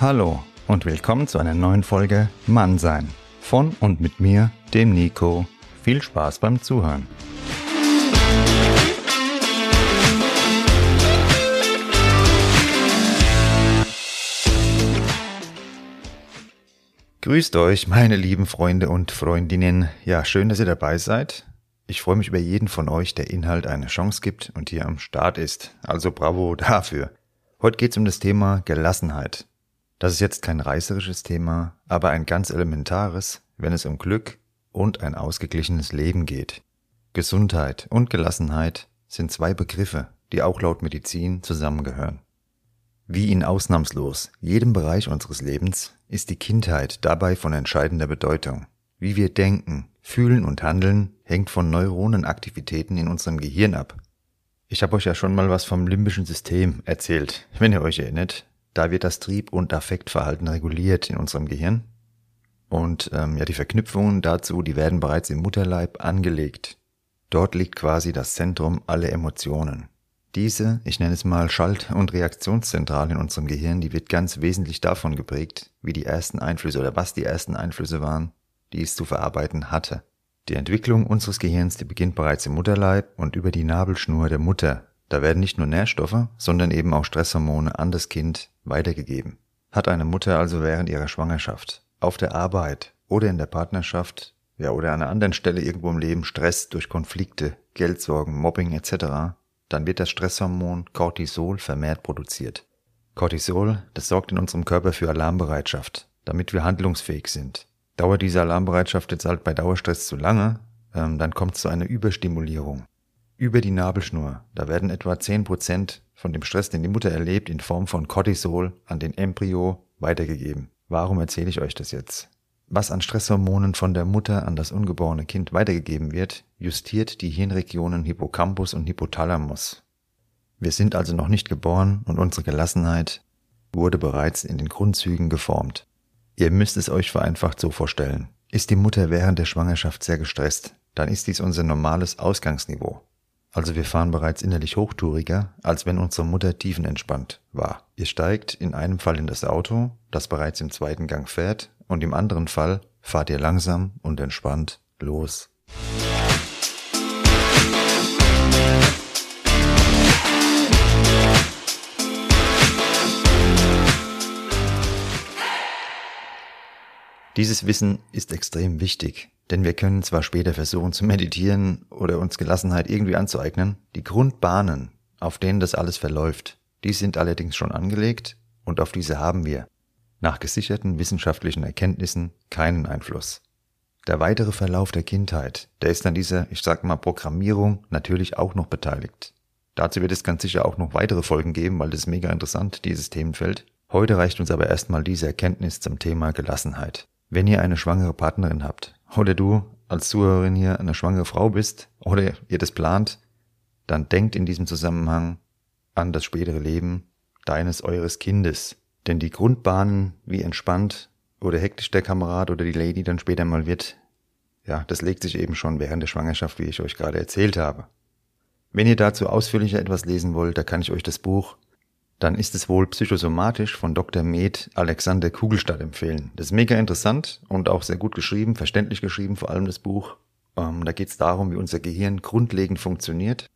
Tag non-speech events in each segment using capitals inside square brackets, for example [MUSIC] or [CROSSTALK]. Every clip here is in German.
Hallo und willkommen zu einer neuen Folge Mannsein. Von und mit mir, dem Nico. Viel Spaß beim Zuhören. Grüßt euch, meine lieben Freunde und Freundinnen. Ja, schön, dass ihr dabei seid. Ich freue mich über jeden von euch, der Inhalt eine Chance gibt und hier am Start ist. Also bravo dafür. Heute geht es um das Thema Gelassenheit. Das ist jetzt kein reißerisches Thema, aber ein ganz elementares, wenn es um Glück und ein ausgeglichenes Leben geht. Gesundheit und Gelassenheit sind zwei Begriffe, die auch laut Medizin zusammengehören. Wie in ausnahmslos jedem Bereich unseres Lebens ist die Kindheit dabei von entscheidender Bedeutung. Wie wir denken, fühlen und handeln, hängt von Neuronenaktivitäten in unserem Gehirn ab. Ich habe euch ja schon mal was vom limbischen System erzählt, wenn ihr euch erinnert, da wird das Trieb- und Affektverhalten reguliert in unserem Gehirn. Und ähm, ja, die Verknüpfungen dazu, die werden bereits im Mutterleib angelegt. Dort liegt quasi das Zentrum aller Emotionen. Diese, ich nenne es mal Schalt- und Reaktionszentrale in unserem Gehirn, die wird ganz wesentlich davon geprägt, wie die ersten Einflüsse oder was die ersten Einflüsse waren, die es zu verarbeiten hatte. Die Entwicklung unseres Gehirns, die beginnt bereits im Mutterleib und über die Nabelschnur der Mutter da werden nicht nur Nährstoffe, sondern eben auch Stresshormone an das Kind weitergegeben. Hat eine Mutter also während ihrer Schwangerschaft, auf der Arbeit oder in der Partnerschaft, ja oder an einer anderen Stelle irgendwo im Leben Stress durch Konflikte, Geldsorgen, Mobbing etc., dann wird das Stresshormon Cortisol vermehrt produziert. Cortisol, das sorgt in unserem Körper für Alarmbereitschaft, damit wir handlungsfähig sind. Dauert diese Alarmbereitschaft jetzt halt bei Dauerstress zu lange, ähm, dann kommt es zu einer Überstimulierung über die Nabelschnur. Da werden etwa 10% von dem Stress, den die Mutter erlebt, in Form von Cortisol an den Embryo weitergegeben. Warum erzähle ich euch das jetzt? Was an Stresshormonen von der Mutter an das ungeborene Kind weitergegeben wird, justiert die Hirnregionen Hippocampus und Hypothalamus. Wir sind also noch nicht geboren und unsere Gelassenheit wurde bereits in den Grundzügen geformt. Ihr müsst es euch vereinfacht so vorstellen. Ist die Mutter während der Schwangerschaft sehr gestresst, dann ist dies unser normales Ausgangsniveau. Also wir fahren bereits innerlich hochtouriger, als wenn unsere Mutter tiefenentspannt war. Ihr steigt in einem Fall in das Auto, das bereits im zweiten Gang fährt, und im anderen Fall fahrt ihr langsam und entspannt los. Dieses Wissen ist extrem wichtig, denn wir können zwar später versuchen zu meditieren oder uns Gelassenheit irgendwie anzueignen, die Grundbahnen, auf denen das alles verläuft, die sind allerdings schon angelegt und auf diese haben wir, nach gesicherten wissenschaftlichen Erkenntnissen, keinen Einfluss. Der weitere Verlauf der Kindheit, der ist an dieser, ich sag mal, Programmierung natürlich auch noch beteiligt. Dazu wird es ganz sicher auch noch weitere Folgen geben, weil das ist mega interessant, dieses Themenfeld. Heute reicht uns aber erstmal diese Erkenntnis zum Thema Gelassenheit. Wenn ihr eine schwangere Partnerin habt, oder du als Zuhörerin hier eine schwangere Frau bist oder ihr das plant, dann denkt in diesem Zusammenhang an das spätere Leben deines, eures Kindes. Denn die Grundbahnen, wie entspannt oder hektisch der Kamerad oder die Lady dann später mal wird, ja, das legt sich eben schon während der Schwangerschaft, wie ich euch gerade erzählt habe. Wenn ihr dazu ausführlicher etwas lesen wollt, da kann ich euch das Buch dann ist es wohl psychosomatisch von Dr. Med Alexander Kugelstadt empfehlen. Das ist mega interessant und auch sehr gut geschrieben, verständlich geschrieben, vor allem das Buch. Ähm, da geht es darum, wie unser Gehirn grundlegend funktioniert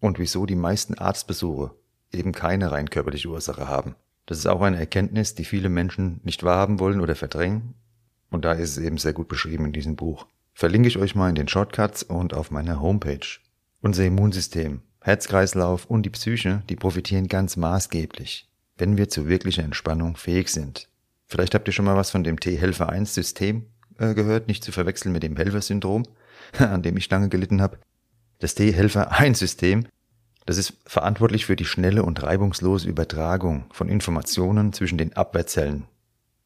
und wieso die meisten Arztbesuche eben keine rein körperliche Ursache haben. Das ist auch eine Erkenntnis, die viele Menschen nicht wahrhaben wollen oder verdrängen. Und da ist es eben sehr gut beschrieben in diesem Buch. Verlinke ich euch mal in den Shortcuts und auf meiner Homepage. Unser Immunsystem, Herzkreislauf und die Psyche, die profitieren ganz maßgeblich, wenn wir zu wirklicher Entspannung fähig sind. Vielleicht habt ihr schon mal was von dem T-Helfer-1-System äh, gehört, nicht zu verwechseln mit dem Helfer-Syndrom, [LAUGHS] an dem ich lange gelitten habe. Das T-Helfer-1-System das ist verantwortlich für die schnelle und reibungslose Übertragung von Informationen zwischen den Abwehrzellen.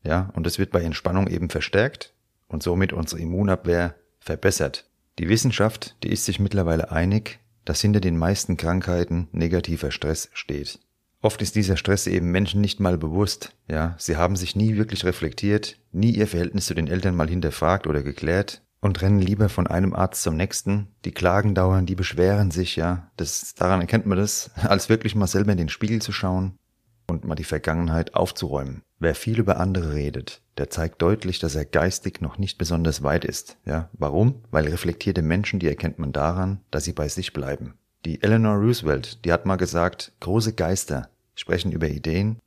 Ja, und das wird bei Entspannung eben verstärkt und somit unsere Immunabwehr verbessert. Die Wissenschaft, die ist sich mittlerweile einig, dass hinter den meisten Krankheiten negativer Stress steht. Oft ist dieser Stress eben Menschen nicht mal bewusst, ja, sie haben sich nie wirklich reflektiert, nie ihr Verhältnis zu den Eltern mal hinterfragt oder geklärt und rennen lieber von einem Arzt zum nächsten. Die Klagen dauern, die beschweren sich, ja. Das, daran erkennt man das, [LAUGHS] als wirklich mal selber in den Spiegel zu schauen und mal die Vergangenheit aufzuräumen. Wer viel über andere redet, der zeigt deutlich, dass er geistig noch nicht besonders weit ist. Ja, warum? Weil reflektierte Menschen, die erkennt man daran, dass sie bei sich bleiben. Die Eleanor Roosevelt, die hat mal gesagt, große Geister sprechen über Ideen,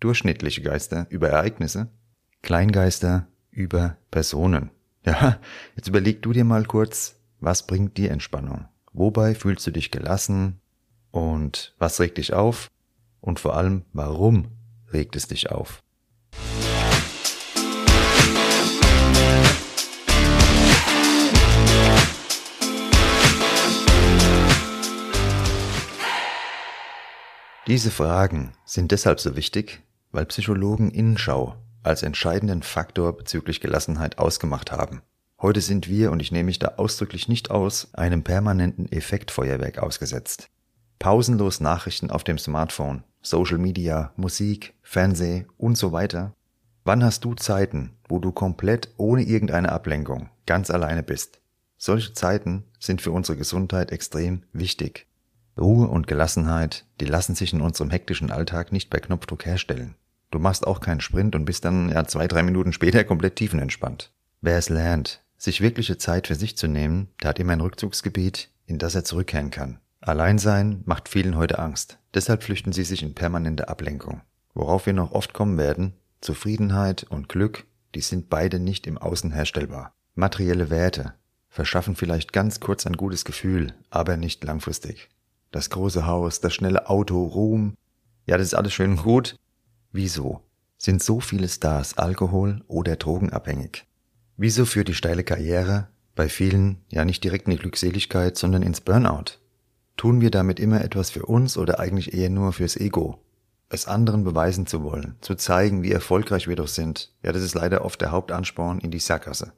durchschnittliche Geister über Ereignisse, Kleingeister über Personen. Ja, jetzt überleg du dir mal kurz, was bringt dir Entspannung? Wobei fühlst du dich gelassen? Und was regt dich auf? Und vor allem, warum regt es dich auf? Diese Fragen sind deshalb so wichtig, weil Psychologen Innenschau als entscheidenden Faktor bezüglich Gelassenheit ausgemacht haben. Heute sind wir, und ich nehme mich da ausdrücklich nicht aus, einem permanenten Effektfeuerwerk ausgesetzt. Pausenlos Nachrichten auf dem Smartphone, Social Media, Musik, Fernseh und so weiter. Wann hast du Zeiten, wo du komplett ohne irgendeine Ablenkung ganz alleine bist? Solche Zeiten sind für unsere Gesundheit extrem wichtig. Ruhe und Gelassenheit, die lassen sich in unserem hektischen Alltag nicht per Knopfdruck herstellen. Du machst auch keinen Sprint und bist dann ja zwei, drei Minuten später komplett tiefenentspannt. Wer es lernt, sich wirkliche Zeit für sich zu nehmen, der hat immer ein Rückzugsgebiet, in das er zurückkehren kann. Alleinsein macht vielen heute Angst. Deshalb flüchten sie sich in permanente Ablenkung. Worauf wir noch oft kommen werden, Zufriedenheit und Glück, die sind beide nicht im Außen herstellbar. Materielle Werte verschaffen vielleicht ganz kurz ein gutes Gefühl, aber nicht langfristig. Das große Haus, das schnelle Auto, Ruhm, ja, das ist alles schön und gut, Wieso sind so viele Stars alkohol- oder drogenabhängig? Wieso führt die steile Karriere bei vielen ja nicht direkt in die Glückseligkeit, sondern ins Burnout? Tun wir damit immer etwas für uns oder eigentlich eher nur fürs Ego? Es anderen beweisen zu wollen, zu zeigen, wie erfolgreich wir doch sind, ja, das ist leider oft der Hauptansporn in die Sackgasse.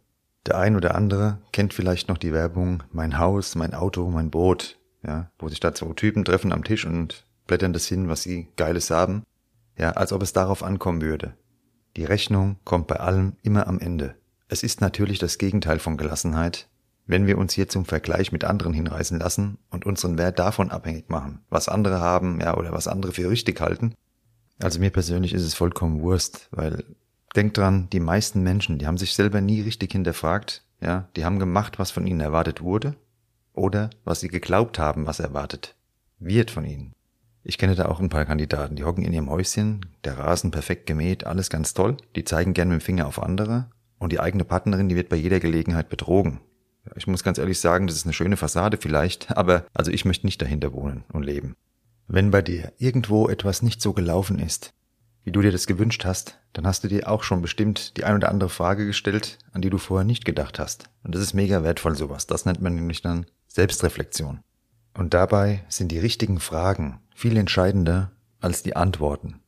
Der ein oder andere kennt vielleicht noch die Werbung Mein Haus, mein Auto, mein Boot, ja, wo sich da zwei Typen treffen am Tisch und blättern das hin, was sie Geiles haben ja, als ob es darauf ankommen würde. Die Rechnung kommt bei allem immer am Ende. Es ist natürlich das Gegenteil von Gelassenheit, wenn wir uns hier zum Vergleich mit anderen hinreißen lassen und unseren Wert davon abhängig machen, was andere haben, ja, oder was andere für richtig halten. Also mir persönlich ist es vollkommen Wurst, weil denkt dran, die meisten Menschen, die haben sich selber nie richtig hinterfragt, ja, die haben gemacht, was von ihnen erwartet wurde oder was sie geglaubt haben, was erwartet wird von ihnen. Ich kenne da auch ein paar Kandidaten, die hocken in ihrem Häuschen, der Rasen perfekt gemäht, alles ganz toll. Die zeigen gern mit dem Finger auf andere und die eigene Partnerin, die wird bei jeder Gelegenheit betrogen. Ich muss ganz ehrlich sagen, das ist eine schöne Fassade vielleicht, [LAUGHS] aber also ich möchte nicht dahinter wohnen und leben. Wenn bei dir irgendwo etwas nicht so gelaufen ist, wie du dir das gewünscht hast, dann hast du dir auch schon bestimmt die ein oder andere Frage gestellt, an die du vorher nicht gedacht hast. Und das ist mega wertvoll sowas. Das nennt man nämlich dann Selbstreflexion. Und dabei sind die richtigen Fragen viel entscheidender als die Antworten.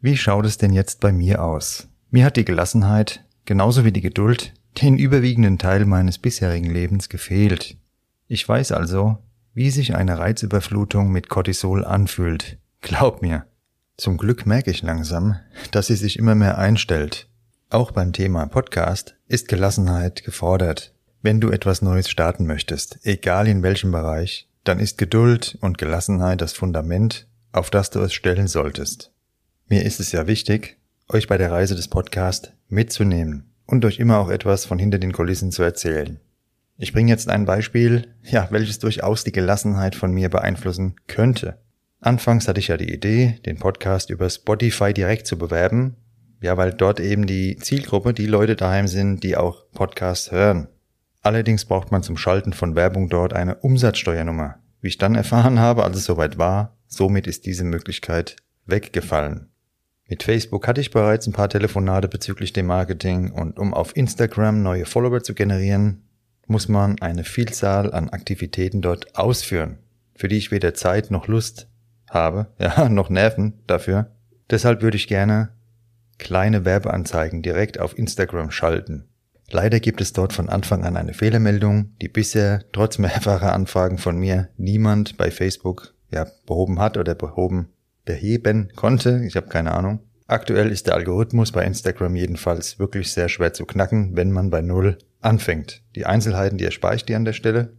Wie schaut es denn jetzt bei mir aus? Mir hat die Gelassenheit, genauso wie die Geduld, den überwiegenden Teil meines bisherigen Lebens gefehlt. Ich weiß also, wie sich eine Reizüberflutung mit Cortisol anfühlt. Glaub mir, zum Glück merke ich langsam, dass sie sich immer mehr einstellt. Auch beim Thema Podcast ist Gelassenheit gefordert. Wenn du etwas Neues starten möchtest, egal in welchem Bereich, dann ist Geduld und Gelassenheit das Fundament, auf das du es stellen solltest. Mir ist es ja wichtig, euch bei der Reise des Podcasts mitzunehmen und euch immer auch etwas von hinter den Kulissen zu erzählen. Ich bringe jetzt ein Beispiel, ja, welches durchaus die Gelassenheit von mir beeinflussen könnte. Anfangs hatte ich ja die Idee, den Podcast über Spotify direkt zu bewerben, ja, weil dort eben die Zielgruppe die Leute daheim sind, die auch Podcasts hören. Allerdings braucht man zum Schalten von Werbung dort eine Umsatzsteuernummer. Wie ich dann erfahren habe, als es soweit war, somit ist diese Möglichkeit weggefallen. Mit Facebook hatte ich bereits ein paar Telefonate bezüglich dem Marketing und um auf Instagram neue Follower zu generieren, muss man eine Vielzahl an Aktivitäten dort ausführen, für die ich weder Zeit noch Lust habe, [LAUGHS] ja, noch Nerven dafür. Deshalb würde ich gerne kleine Werbeanzeigen direkt auf Instagram schalten. Leider gibt es dort von Anfang an eine Fehlermeldung, die bisher trotz mehrfacher Anfragen von mir niemand bei Facebook ja, behoben hat oder behoben beheben konnte. Ich habe keine Ahnung. Aktuell ist der Algorithmus bei Instagram jedenfalls wirklich sehr schwer zu knacken, wenn man bei Null anfängt. Die Einzelheiten, die erspare ich dir an der Stelle.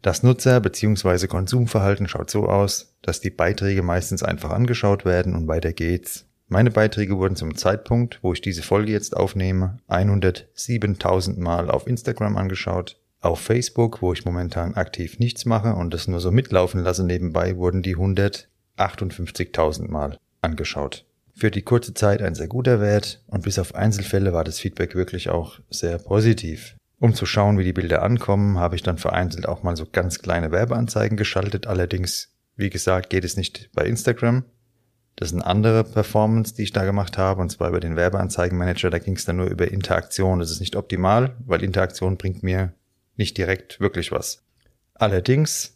Das Nutzer- bzw. Konsumverhalten schaut so aus, dass die Beiträge meistens einfach angeschaut werden und weiter geht's. Meine Beiträge wurden zum Zeitpunkt, wo ich diese Folge jetzt aufnehme, 107.000 Mal auf Instagram angeschaut. Auf Facebook, wo ich momentan aktiv nichts mache und das nur so mitlaufen lasse nebenbei, wurden die 158.000 Mal angeschaut. Für die kurze Zeit ein sehr guter Wert und bis auf Einzelfälle war das Feedback wirklich auch sehr positiv. Um zu schauen, wie die Bilder ankommen, habe ich dann vereinzelt auch mal so ganz kleine Werbeanzeigen geschaltet. Allerdings, wie gesagt, geht es nicht bei Instagram. Das ist eine andere Performance, die ich da gemacht habe, und zwar über den Werbeanzeigenmanager. Da ging es dann nur über Interaktion. Das ist nicht optimal, weil Interaktion bringt mir nicht direkt wirklich was. Allerdings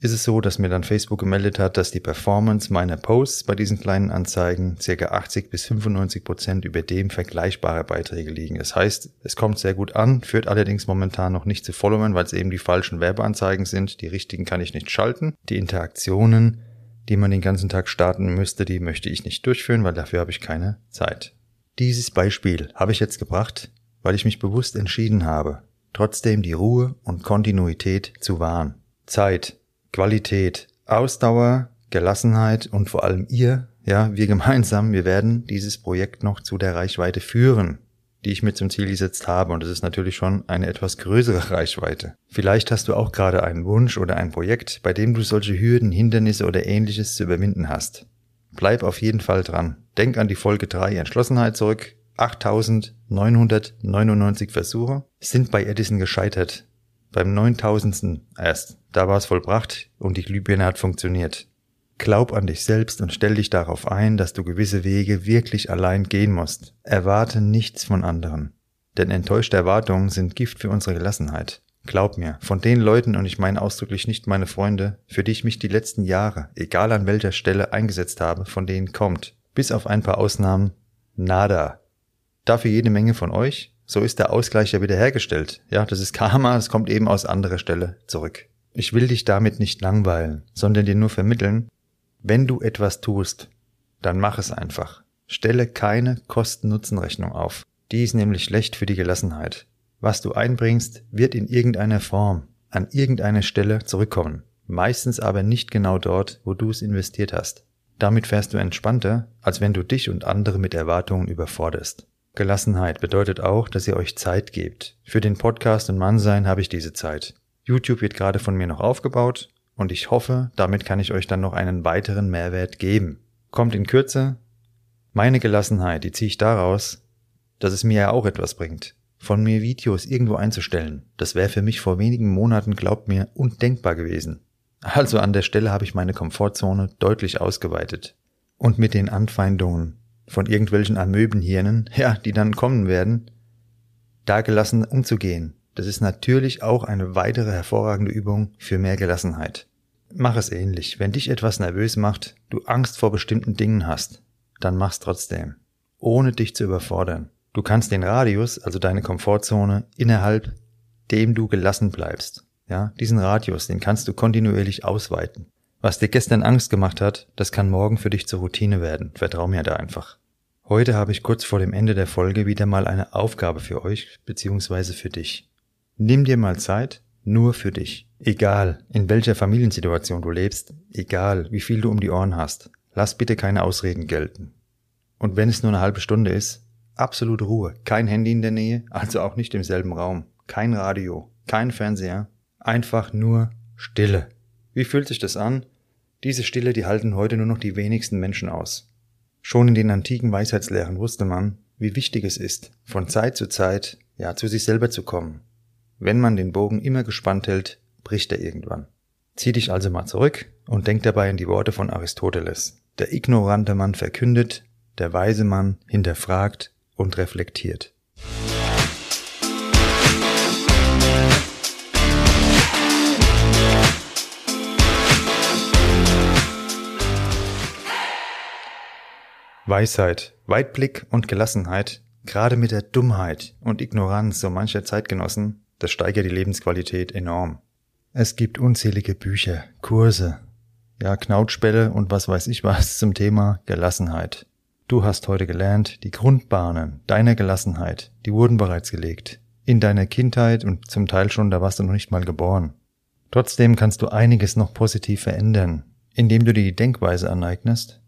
ist es so, dass mir dann Facebook gemeldet hat, dass die Performance meiner Posts bei diesen kleinen Anzeigen circa 80 bis 95 Prozent über dem vergleichbare Beiträge liegen. Das heißt, es kommt sehr gut an, führt allerdings momentan noch nicht zu Followern, weil es eben die falschen Werbeanzeigen sind. Die richtigen kann ich nicht schalten. Die Interaktionen, die man den ganzen Tag starten müsste, die möchte ich nicht durchführen, weil dafür habe ich keine Zeit. Dieses Beispiel habe ich jetzt gebracht, weil ich mich bewusst entschieden habe, trotzdem die Ruhe und Kontinuität zu wahren. Zeit Qualität, Ausdauer, Gelassenheit und vor allem ihr, ja, wir gemeinsam, wir werden dieses Projekt noch zu der Reichweite führen, die ich mir zum Ziel gesetzt habe. Und es ist natürlich schon eine etwas größere Reichweite. Vielleicht hast du auch gerade einen Wunsch oder ein Projekt, bei dem du solche Hürden, Hindernisse oder ähnliches zu überwinden hast. Bleib auf jeden Fall dran. Denk an die Folge 3 Entschlossenheit zurück. 8999 Versuche sind bei Edison gescheitert. Beim 9000. erst. Da war es vollbracht und die Glühbirne hat funktioniert. Glaub an dich selbst und stell dich darauf ein, dass du gewisse Wege wirklich allein gehen musst. Erwarte nichts von anderen. Denn enttäuschte Erwartungen sind Gift für unsere Gelassenheit. Glaub mir, von den Leuten, und ich meine ausdrücklich nicht meine Freunde, für die ich mich die letzten Jahre, egal an welcher Stelle, eingesetzt habe, von denen kommt, bis auf ein paar Ausnahmen, nada. Dafür jede Menge von euch, so ist der Ausgleich ja wieder hergestellt. Ja, das ist Karma, es kommt eben aus anderer Stelle zurück. Ich will dich damit nicht langweilen, sondern dir nur vermitteln, wenn du etwas tust, dann mach es einfach. Stelle keine Kosten-Nutzen-Rechnung auf. Die ist nämlich schlecht für die Gelassenheit. Was du einbringst, wird in irgendeiner Form, an irgendeiner Stelle zurückkommen. Meistens aber nicht genau dort, wo du es investiert hast. Damit fährst du entspannter, als wenn du dich und andere mit Erwartungen überforderst. Gelassenheit bedeutet auch, dass ihr euch Zeit gebt. Für den Podcast und Mannsein habe ich diese Zeit. YouTube wird gerade von mir noch aufgebaut und ich hoffe, damit kann ich euch dann noch einen weiteren Mehrwert geben. Kommt in Kürze. Meine Gelassenheit, die ziehe ich daraus, dass es mir ja auch etwas bringt. Von mir Videos irgendwo einzustellen, das wäre für mich vor wenigen Monaten, glaubt mir, undenkbar gewesen. Also an der Stelle habe ich meine Komfortzone deutlich ausgeweitet. Und mit den Anfeindungen von irgendwelchen Amöbenhirnen, [LAUGHS] ja, die dann kommen werden, da gelassen umzugehen, das ist natürlich auch eine weitere hervorragende Übung für mehr Gelassenheit. Mach es ähnlich. Wenn dich etwas nervös macht, du Angst vor bestimmten Dingen hast, dann mach's trotzdem. Ohne dich zu überfordern. Du kannst den Radius, also deine Komfortzone, innerhalb dem du gelassen bleibst. Ja, diesen Radius, den kannst du kontinuierlich ausweiten. Was dir gestern Angst gemacht hat, das kann morgen für dich zur Routine werden. Vertrau mir da einfach. Heute habe ich kurz vor dem Ende der Folge wieder mal eine Aufgabe für euch, beziehungsweise für dich. Nimm dir mal Zeit Nur für dich. Egal, in welcher Familiensituation du lebst, egal, wie viel du um die Ohren hast, lass bitte keine Ausreden gelten. Und wenn es nur eine halbe Stunde ist, absolute Ruhe, kein Handy in der Nähe, also auch nicht im selben Raum, kein Radio, kein Fernseher, einfach nur Stille. Wie fühlt sich das an? Diese Stille, die halten heute nur noch die wenigsten Menschen aus. Schon in den antiken Weisheitslehren wusste man, wie wichtig es ist, von Zeit zu Zeit, ja, zu sich selber zu kommen. Wenn man den Bogen immer gespannt hält, bricht er irgendwann. Zieh dich also mal zurück und denk dabei an die Worte von Aristoteles. Der ignorante Mann verkündet, der weise Mann hinterfragt und reflektiert. Weisheit, Weitblick und Gelassenheit, gerade mit der Dummheit und Ignoranz so mancher Zeitgenossen, das steigert die Lebensqualität enorm. Es gibt unzählige Bücher, Kurse, ja, Knautschbälle und was weiß ich was zum Thema Gelassenheit. Du hast heute gelernt, die Grundbahnen deiner Gelassenheit, die wurden bereits gelegt. In deiner Kindheit und zum Teil schon, da warst du noch nicht mal geboren. Trotzdem kannst du einiges noch positiv verändern, indem du dir die Denkweise aneignest,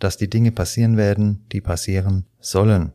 dass die Dinge passieren werden, die passieren sollen.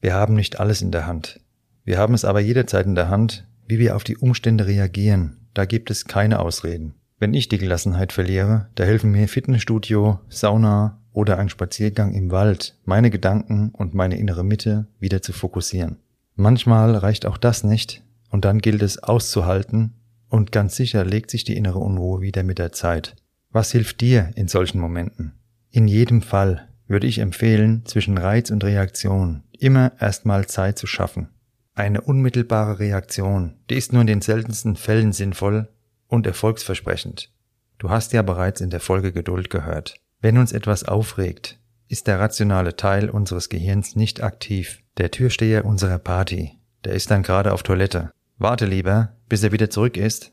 Wir haben nicht alles in der Hand. Wir haben es aber jederzeit in der Hand, wie wir auf die Umstände reagieren. Da gibt es keine Ausreden. Wenn ich die Gelassenheit verliere, da helfen mir Fitnessstudio, Sauna oder ein Spaziergang im Wald, meine Gedanken und meine innere Mitte wieder zu fokussieren. Manchmal reicht auch das nicht, und dann gilt es auszuhalten, und ganz sicher legt sich die innere Unruhe wieder mit der Zeit. Was hilft dir in solchen Momenten? In jedem Fall würde ich empfehlen, zwischen Reiz und Reaktion immer erstmal Zeit zu schaffen. Eine unmittelbare Reaktion, die ist nur in den seltensten Fällen sinnvoll und erfolgsversprechend. Du hast ja bereits in der Folge Geduld gehört. Wenn uns etwas aufregt, ist der rationale Teil unseres Gehirns nicht aktiv. Der Türsteher unserer Party, der ist dann gerade auf Toilette. Warte lieber, bis er wieder zurück ist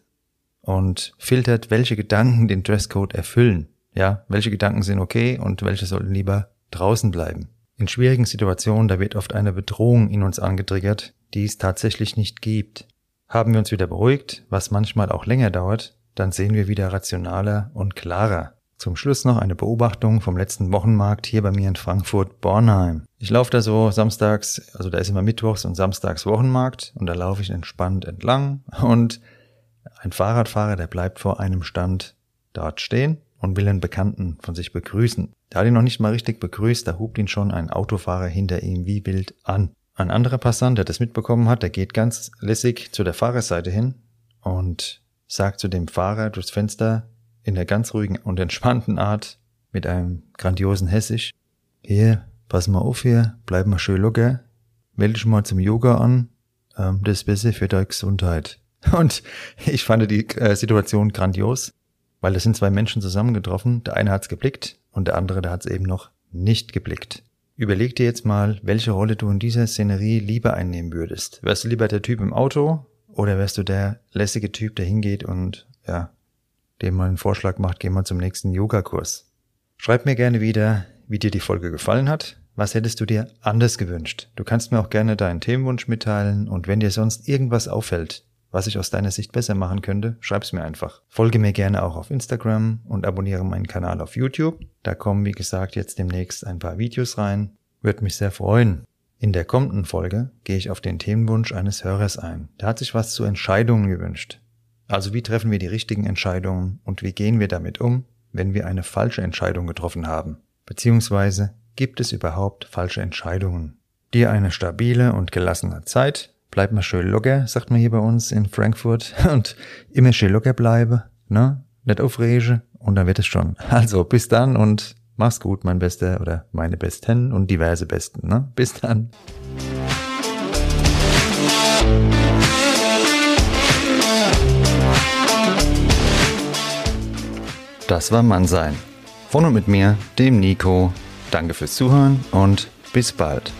und filtert, welche Gedanken den Dresscode erfüllen. Ja, welche Gedanken sind okay und welche sollten lieber draußen bleiben. In schwierigen Situationen, da wird oft eine Bedrohung in uns angetriggert, die es tatsächlich nicht gibt. Haben wir uns wieder beruhigt, was manchmal auch länger dauert, dann sehen wir wieder rationaler und klarer. Zum Schluss noch eine Beobachtung vom letzten Wochenmarkt hier bei mir in Frankfurt-Bornheim. Ich laufe da so samstags, also da ist immer mittwochs und samstags Wochenmarkt und da laufe ich entspannt entlang und ein Fahrradfahrer, der bleibt vor einem Stand dort stehen und will einen Bekannten von sich begrüßen. Der hat ihn noch nicht mal richtig begrüßt, da hupt ihn schon ein Autofahrer hinter ihm wie wild an. Ein anderer Passant, der das mitbekommen hat, der geht ganz lässig zu der Fahrerseite hin und sagt zu dem Fahrer durchs Fenster, in der ganz ruhigen und entspannten Art mit einem grandiosen Hessisch. Hier, pass mal auf hier, bleib mal schön locker, melde dich mal zum Yoga an, ähm, das ist besser für deine Gesundheit. [LAUGHS] Und ich fand die äh, Situation grandios, weil es sind zwei Menschen zusammengetroffen, der eine hat's geblickt und der andere, der hat's eben noch nicht geblickt. Überleg dir jetzt mal, welche Rolle du in dieser Szenerie lieber einnehmen würdest. Wärst du lieber der Typ im Auto oder wärst du der lässige Typ, der hingeht und ja, dem mal einen Vorschlag macht, geh mal zum nächsten Yogakurs. Schreib mir gerne wieder, wie dir die Folge gefallen hat. Was hättest du dir anders gewünscht? Du kannst mir auch gerne deinen Themenwunsch mitteilen und wenn dir sonst irgendwas auffällt, was ich aus deiner Sicht besser machen könnte, schreib's mir einfach. Folge mir gerne auch auf Instagram und abonniere meinen Kanal auf YouTube. Da kommen, wie gesagt, jetzt demnächst ein paar Videos rein. Würde mich sehr freuen. In der kommenden Folge gehe ich auf den Themenwunsch eines Hörers ein. Der hat sich was zu Entscheidungen gewünscht. Also wie treffen wir die richtigen Entscheidungen und wie gehen wir damit um, wenn wir eine falsche Entscheidung getroffen haben? Beziehungsweise gibt es überhaupt falsche Entscheidungen? Dir eine stabile und gelassene Zeit. Bleib mal schön locker, sagt man hier bei uns in Frankfurt. [LAUGHS] Und immer schön locker bleibe, ne? Nicht aufrege und dann wird es schon. [LAUGHS] Also bis dann und mach's gut, mein Bester oder meine Besten und diverse Besten, ne? Bis dann. Das war Mannsein. Von und mit mir, dem Nico. Danke fürs Zuhören und bis bald.